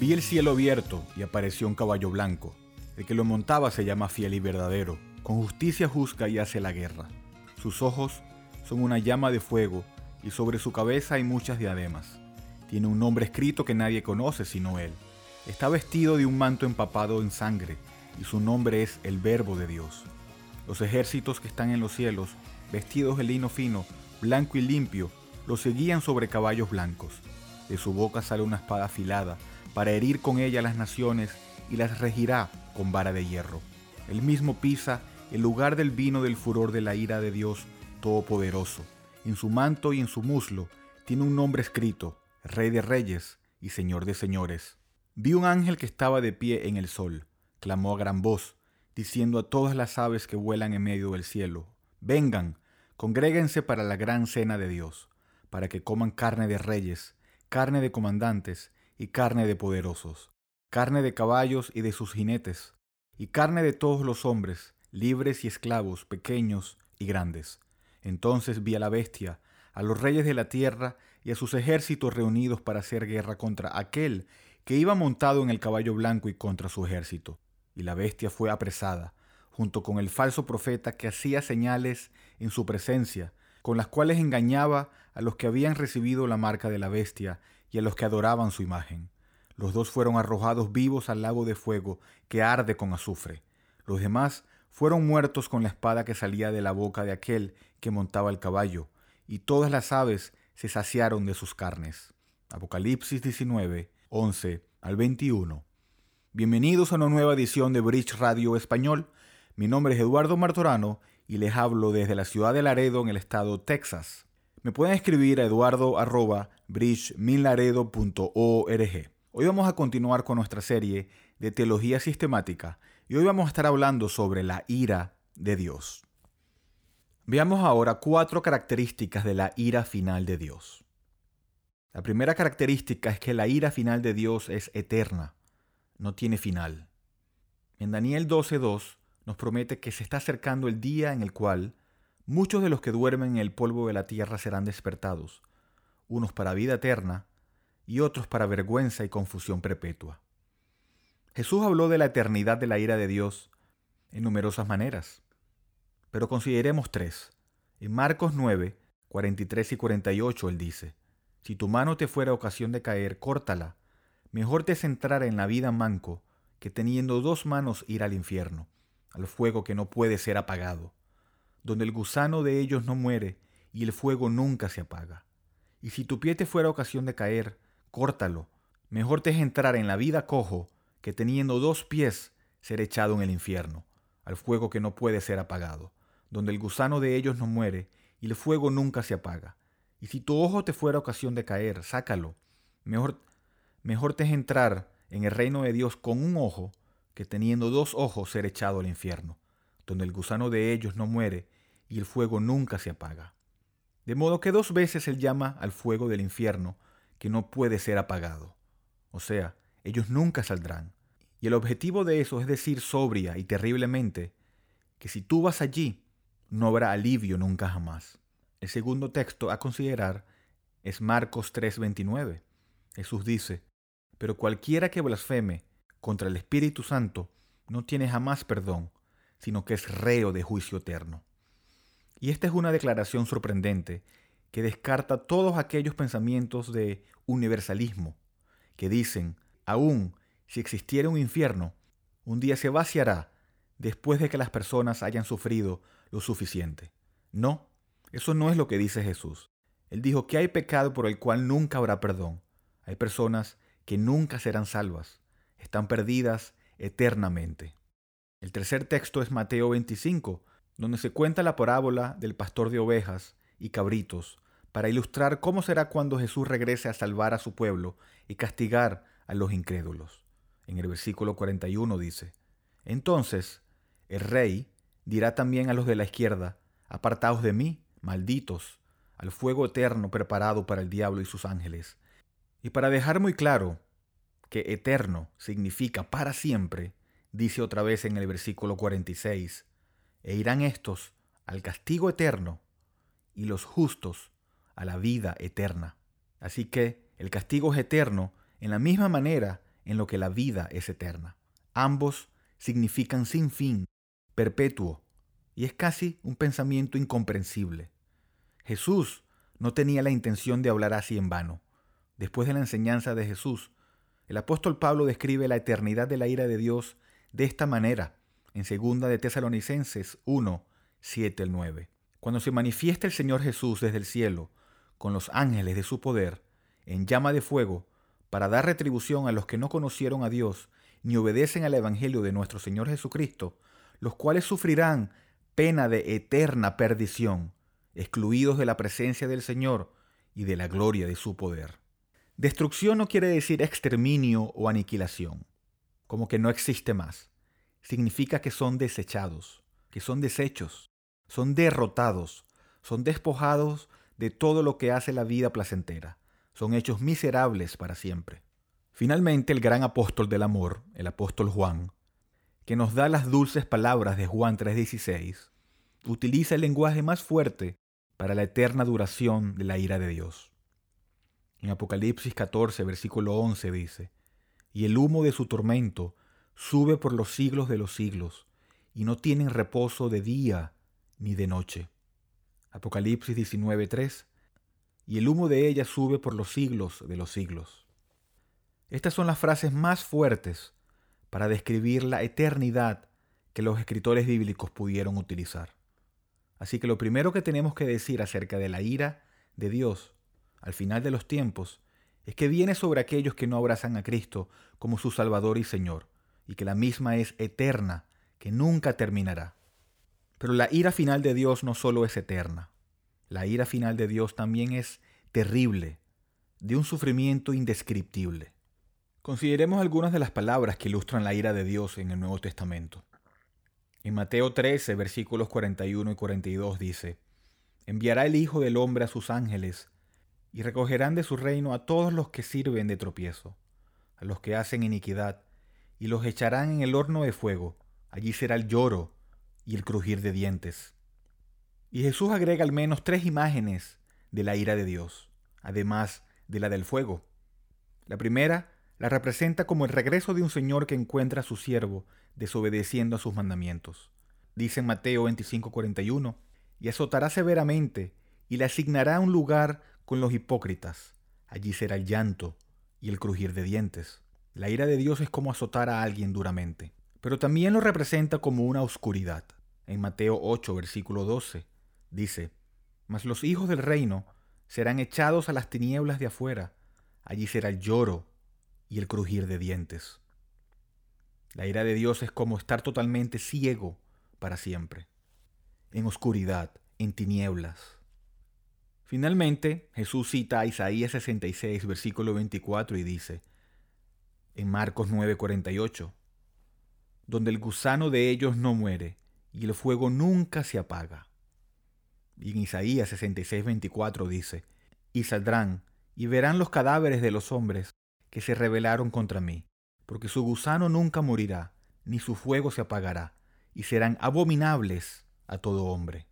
Vi el cielo abierto y apareció un caballo blanco. El que lo montaba se llama fiel y verdadero. Con justicia juzga y hace la guerra. Sus ojos son una llama de fuego y sobre su cabeza hay muchas diademas. Tiene un nombre escrito que nadie conoce sino él. Está vestido de un manto empapado en sangre y su nombre es el Verbo de Dios. Los ejércitos que están en los cielos, vestidos de lino fino, blanco y limpio, lo seguían sobre caballos blancos. De su boca sale una espada afilada para herir con ella las naciones y las regirá con vara de hierro. Él mismo pisa el lugar del vino del furor de la ira de Dios Todopoderoso. En su manto y en su muslo tiene un nombre escrito, Rey de Reyes y Señor de Señores. Vi un ángel que estaba de pie en el sol, clamó a gran voz, diciendo a todas las aves que vuelan en medio del cielo, vengan, congréguense para la gran cena de Dios, para que coman carne de reyes, carne de comandantes y carne de poderosos, carne de caballos y de sus jinetes, y carne de todos los hombres, libres y esclavos, pequeños y grandes. Entonces vi a la bestia, a los reyes de la tierra y a sus ejércitos reunidos para hacer guerra contra aquel que iba montado en el caballo blanco y contra su ejército. Y la bestia fue apresada, junto con el falso profeta que hacía señales en su presencia, con las cuales engañaba a los que habían recibido la marca de la bestia y a los que adoraban su imagen. Los dos fueron arrojados vivos al lago de fuego que arde con azufre. Los demás fueron muertos con la espada que salía de la boca de aquel que montaba el caballo, y todas las aves se saciaron de sus carnes. Apocalipsis 19, 11 al 21. Bienvenidos a una nueva edición de Bridge Radio Español. Mi nombre es Eduardo Martorano y les hablo desde la ciudad de Laredo en el estado Texas. Me pueden escribir a eduardo.bridgemilaredo.org. Hoy vamos a continuar con nuestra serie de teología sistemática y hoy vamos a estar hablando sobre la ira de Dios. Veamos ahora cuatro características de la ira final de Dios. La primera característica es que la ira final de Dios es eterna, no tiene final. En Daniel 12.2 nos promete que se está acercando el día en el cual muchos de los que duermen en el polvo de la tierra serán despertados, unos para vida eterna y otros para vergüenza y confusión perpetua. Jesús habló de la eternidad de la ira de Dios en numerosas maneras, pero consideremos tres. En Marcos 9, 43 y 48 él dice, Si tu mano te fuera ocasión de caer, córtala. Mejor te es entrar en la vida manco que teniendo dos manos ir al infierno, al fuego que no puede ser apagado, donde el gusano de ellos no muere y el fuego nunca se apaga. Y si tu pie te fuera ocasión de caer, córtalo. Mejor te es entrar en la vida cojo que teniendo dos pies ser echado en el infierno, al fuego que no puede ser apagado, donde el gusano de ellos no muere y el fuego nunca se apaga. Y si tu ojo te fuera ocasión de caer, sácalo. Mejor, mejor te es entrar en el reino de Dios con un ojo que teniendo dos ojos ser echado al infierno, donde el gusano de ellos no muere y el fuego nunca se apaga. De modo que dos veces él llama al fuego del infierno que no puede ser apagado. O sea, ellos nunca saldrán. Y el objetivo de eso es decir sobria y terriblemente que si tú vas allí, no habrá alivio nunca jamás. El segundo texto a considerar es Marcos 3:29. Jesús dice, pero cualquiera que blasfeme contra el Espíritu Santo no tiene jamás perdón, sino que es reo de juicio eterno. Y esta es una declaración sorprendente que descarta todos aquellos pensamientos de universalismo que dicen Aún si existiera un infierno, un día se vaciará después de que las personas hayan sufrido lo suficiente. No, eso no es lo que dice Jesús. Él dijo que hay pecado por el cual nunca habrá perdón. Hay personas que nunca serán salvas, están perdidas eternamente. El tercer texto es Mateo 25, donde se cuenta la parábola del pastor de ovejas y cabritos, para ilustrar cómo será cuando Jesús regrese a salvar a su pueblo y castigar a los incrédulos. En el versículo 41 dice, Entonces el rey dirá también a los de la izquierda, Apartaos de mí, malditos, al fuego eterno preparado para el diablo y sus ángeles. Y para dejar muy claro que eterno significa para siempre, dice otra vez en el versículo 46, e irán estos al castigo eterno y los justos a la vida eterna. Así que el castigo es eterno en la misma manera en lo que la vida es eterna. Ambos significan sin fin, perpetuo, y es casi un pensamiento incomprensible. Jesús no tenía la intención de hablar así en vano. Después de la enseñanza de Jesús, el apóstol Pablo describe la eternidad de la ira de Dios de esta manera en 2 de Tesalonicenses 1, 7 al 9. Cuando se manifiesta el Señor Jesús desde el cielo, con los ángeles de su poder, en llama de fuego, para dar retribución a los que no conocieron a Dios ni obedecen al Evangelio de nuestro Señor Jesucristo, los cuales sufrirán pena de eterna perdición, excluidos de la presencia del Señor y de la gloria de su poder. Destrucción no quiere decir exterminio o aniquilación, como que no existe más. Significa que son desechados, que son desechos, son derrotados, son despojados de todo lo que hace la vida placentera, son hechos miserables para siempre. Finalmente, el gran apóstol del amor, el apóstol Juan, que nos da las dulces palabras de Juan 3:16, utiliza el lenguaje más fuerte para la eterna duración de la ira de Dios. En Apocalipsis 14, versículo 11 dice, Y el humo de su tormento sube por los siglos de los siglos, y no tienen reposo de día ni de noche. Apocalipsis 19:3, y el humo de ella sube por los siglos de los siglos. Estas son las frases más fuertes para describir la eternidad que los escritores bíblicos pudieron utilizar. Así que lo primero que tenemos que decir acerca de la ira de Dios al final de los tiempos es que viene sobre aquellos que no abrazan a Cristo como su Salvador y Señor, y que la misma es eterna, que nunca terminará. Pero la ira final de Dios no solo es eterna, la ira final de Dios también es terrible, de un sufrimiento indescriptible. Consideremos algunas de las palabras que ilustran la ira de Dios en el Nuevo Testamento. En Mateo 13, versículos 41 y 42 dice, Enviará el Hijo del Hombre a sus ángeles, y recogerán de su reino a todos los que sirven de tropiezo, a los que hacen iniquidad, y los echarán en el horno de fuego. Allí será el lloro y el crujir de dientes. Y Jesús agrega al menos tres imágenes de la ira de Dios, además de la del fuego. La primera la representa como el regreso de un Señor que encuentra a su siervo desobedeciendo a sus mandamientos. Dice en Mateo 25:41, y azotará severamente y le asignará un lugar con los hipócritas. Allí será el llanto y el crujir de dientes. La ira de Dios es como azotar a alguien duramente, pero también lo representa como una oscuridad. En Mateo 8, versículo 12, dice, Mas los hijos del reino serán echados a las tinieblas de afuera, allí será el lloro y el crujir de dientes. La ira de Dios es como estar totalmente ciego para siempre, en oscuridad, en tinieblas. Finalmente, Jesús cita a Isaías 66, versículo 24 y dice, en Marcos 9:48, donde el gusano de ellos no muere y el fuego nunca se apaga. Y en Isaías 66, 24 dice, y saldrán y verán los cadáveres de los hombres que se rebelaron contra mí, porque su gusano nunca morirá, ni su fuego se apagará, y serán abominables a todo hombre.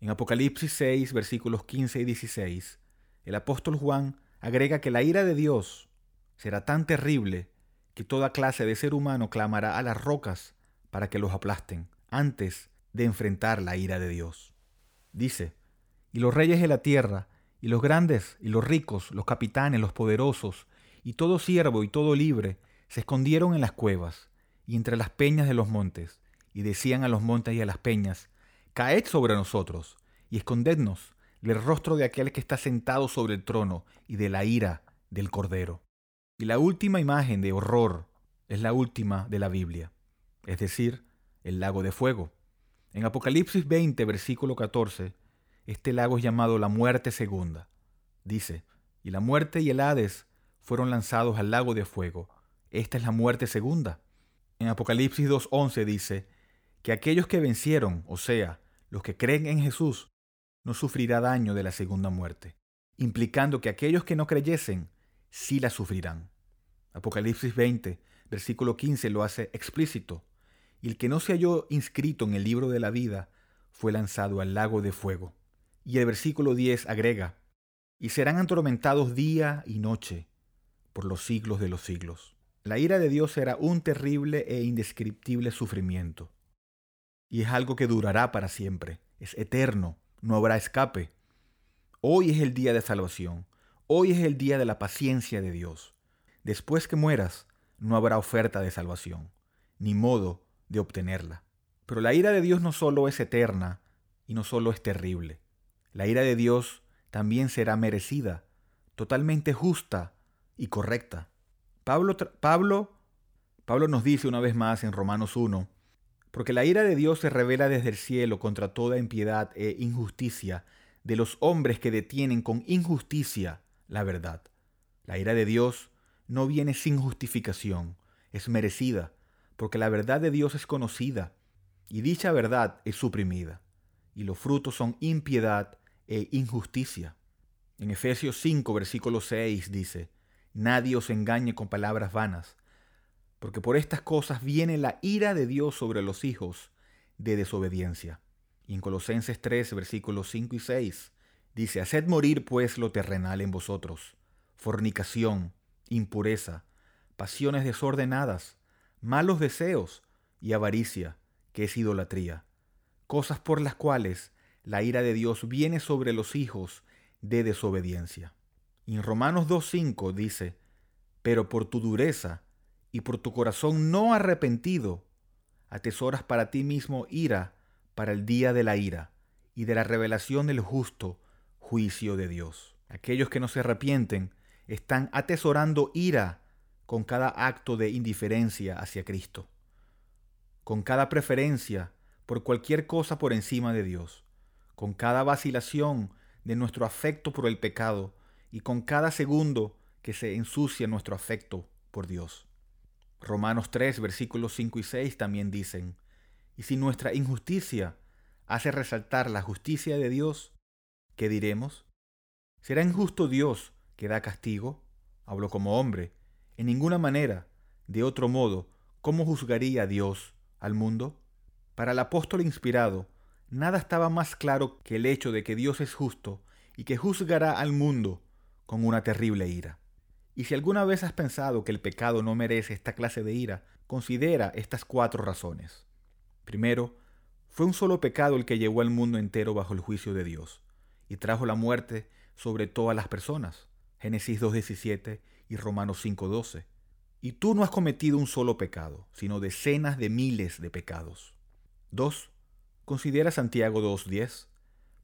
En Apocalipsis 6, versículos 15 y 16, el apóstol Juan agrega que la ira de Dios será tan terrible que toda clase de ser humano clamará a las rocas para que los aplasten antes de enfrentar la ira de Dios. Dice, y los reyes de la tierra, y los grandes, y los ricos, los capitanes, los poderosos, y todo siervo y todo libre se escondieron en las cuevas y entre las peñas de los montes, y decían a los montes y a las peñas, Caed sobre nosotros, y escondednos del rostro de aquel que está sentado sobre el trono y de la ira del Cordero. Y la última imagen de horror es la última de la Biblia, es decir, el lago de fuego. En Apocalipsis 20, versículo 14, este lago es llamado la muerte segunda. Dice, y la muerte y el Hades fueron lanzados al lago de fuego. Esta es la muerte segunda. En Apocalipsis 2.11 dice que aquellos que vencieron, o sea, los que creen en Jesús, no sufrirá daño de la segunda muerte, implicando que aquellos que no creyesen sí la sufrirán. Apocalipsis 20, versículo 15 lo hace explícito. Y el que no se halló inscrito en el libro de la vida fue lanzado al lago de fuego. Y el versículo 10 agrega, y serán atormentados día y noche por los siglos de los siglos. La ira de Dios será un terrible e indescriptible sufrimiento. Y es algo que durará para siempre, es eterno, no habrá escape. Hoy es el día de salvación, hoy es el día de la paciencia de Dios. Después que mueras, no habrá oferta de salvación, ni modo de obtenerla. Pero la ira de Dios no solo es eterna y no solo es terrible. La ira de Dios también será merecida, totalmente justa y correcta. Pablo, Pablo, Pablo nos dice una vez más en Romanos 1, porque la ira de Dios se revela desde el cielo contra toda impiedad e injusticia de los hombres que detienen con injusticia la verdad. La ira de Dios no viene sin justificación, es merecida, porque la verdad de Dios es conocida, y dicha verdad es suprimida, y los frutos son impiedad e injusticia. En Efesios 5, versículo 6 dice, Nadie os engañe con palabras vanas, porque por estas cosas viene la ira de Dios sobre los hijos de desobediencia. Y en Colosenses 3, versículos 5 y 6, dice, Haced morir pues lo terrenal en vosotros, fornicación, impureza, pasiones desordenadas, malos deseos y avaricia, que es idolatría, cosas por las cuales la ira de Dios viene sobre los hijos de desobediencia. Y en Romanos 2.5 dice, pero por tu dureza y por tu corazón no arrepentido, atesoras para ti mismo ira para el día de la ira y de la revelación del justo juicio de Dios. Aquellos que no se arrepienten están atesorando ira con cada acto de indiferencia hacia Cristo, con cada preferencia por cualquier cosa por encima de Dios, con cada vacilación de nuestro afecto por el pecado y con cada segundo que se ensucia nuestro afecto por Dios. Romanos 3, versículos 5 y 6 también dicen, y si nuestra injusticia hace resaltar la justicia de Dios, ¿qué diremos? ¿Será injusto Dios que da castigo? Hablo como hombre. En ninguna manera. De otro modo, ¿cómo juzgaría Dios al mundo? Para el apóstol inspirado, nada estaba más claro que el hecho de que Dios es justo y que juzgará al mundo con una terrible ira. Y si alguna vez has pensado que el pecado no merece esta clase de ira, considera estas cuatro razones. Primero, fue un solo pecado el que llevó al mundo entero bajo el juicio de Dios y trajo la muerte sobre todas las personas. Génesis 2.17 y Romanos 5.12. Y tú no has cometido un solo pecado, sino decenas de miles de pecados. 2. Considera Santiago 2.10,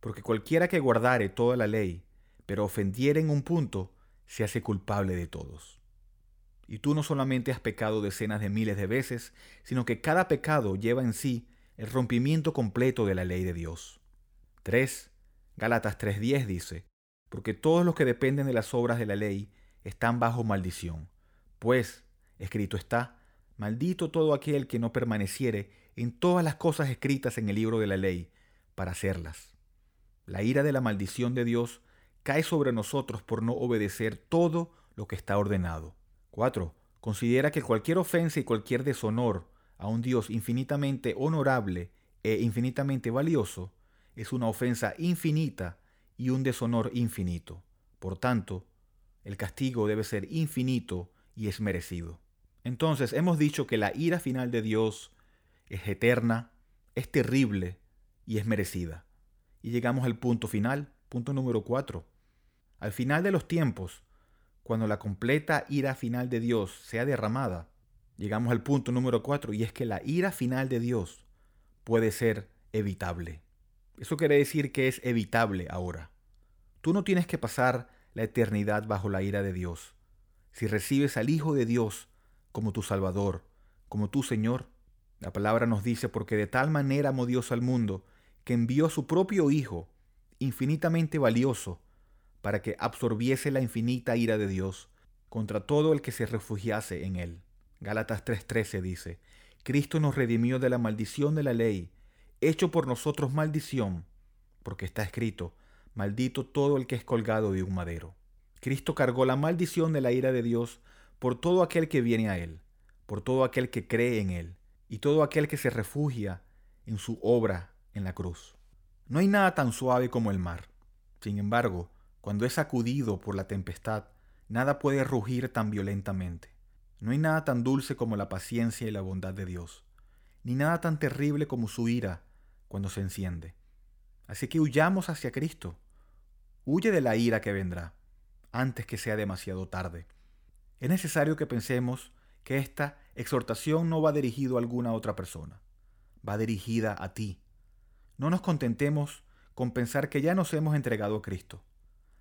porque cualquiera que guardare toda la ley, pero ofendiere en un punto, se hace culpable de todos. Y tú no solamente has pecado decenas de miles de veces, sino que cada pecado lleva en sí el rompimiento completo de la ley de Dios. 3. Gálatas 3.10 dice, porque todos los que dependen de las obras de la ley están bajo maldición. Pues, escrito está, maldito todo aquel que no permaneciere en todas las cosas escritas en el libro de la ley para hacerlas. La ira de la maldición de Dios cae sobre nosotros por no obedecer todo lo que está ordenado. 4. Considera que cualquier ofensa y cualquier deshonor a un Dios infinitamente honorable e infinitamente valioso es una ofensa infinita y un deshonor infinito. Por tanto, el castigo debe ser infinito y es merecido. Entonces hemos dicho que la ira final de Dios es eterna, es terrible y es merecida. Y llegamos al punto final, punto número 4. Al final de los tiempos, cuando la completa ira final de Dios sea derramada, llegamos al punto número 4 y es que la ira final de Dios puede ser evitable. Eso quiere decir que es evitable ahora. Tú no tienes que pasar la eternidad bajo la ira de Dios. Si recibes al Hijo de Dios como tu Salvador, como tu Señor, la palabra nos dice, porque de tal manera amó Dios al mundo, que envió a su propio Hijo, infinitamente valioso, para que absorbiese la infinita ira de Dios contra todo el que se refugiase en él. Gálatas 3:13 dice, Cristo nos redimió de la maldición de la ley, hecho por nosotros maldición, porque está escrito, maldito todo el que es colgado de un madero. Cristo cargó la maldición de la ira de Dios por todo aquel que viene a Él, por todo aquel que cree en Él, y todo aquel que se refugia en su obra en la cruz. No hay nada tan suave como el mar. Sin embargo, cuando es sacudido por la tempestad, nada puede rugir tan violentamente. No hay nada tan dulce como la paciencia y la bondad de Dios, ni nada tan terrible como su ira cuando se enciende. Así que huyamos hacia Cristo. Huye de la ira que vendrá, antes que sea demasiado tarde. Es necesario que pensemos que esta exhortación no va dirigida a alguna otra persona, va dirigida a ti. No nos contentemos con pensar que ya nos hemos entregado a Cristo.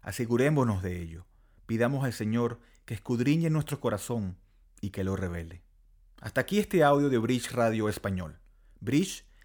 Asegurémonos de ello. Pidamos al Señor que escudriñe nuestro corazón y que lo revele. Hasta aquí este audio de Bridge Radio Español. Bridge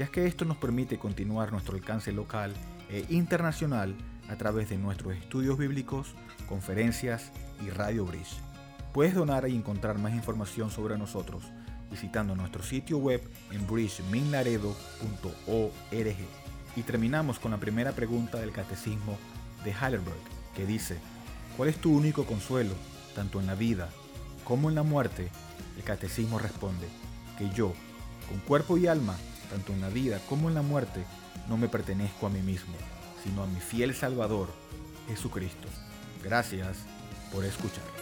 ya que esto nos permite continuar nuestro alcance local e internacional a través de nuestros estudios bíblicos, conferencias y Radio Bridge. Puedes donar y encontrar más información sobre nosotros visitando nuestro sitio web en bridgeminlaredo.org. Y terminamos con la primera pregunta del Catecismo de Heidelberg, que dice, ¿cuál es tu único consuelo, tanto en la vida como en la muerte? El Catecismo responde, que yo, con cuerpo y alma, tanto en la vida como en la muerte, no me pertenezco a mí mismo, sino a mi fiel Salvador, Jesucristo. Gracias por escuchar.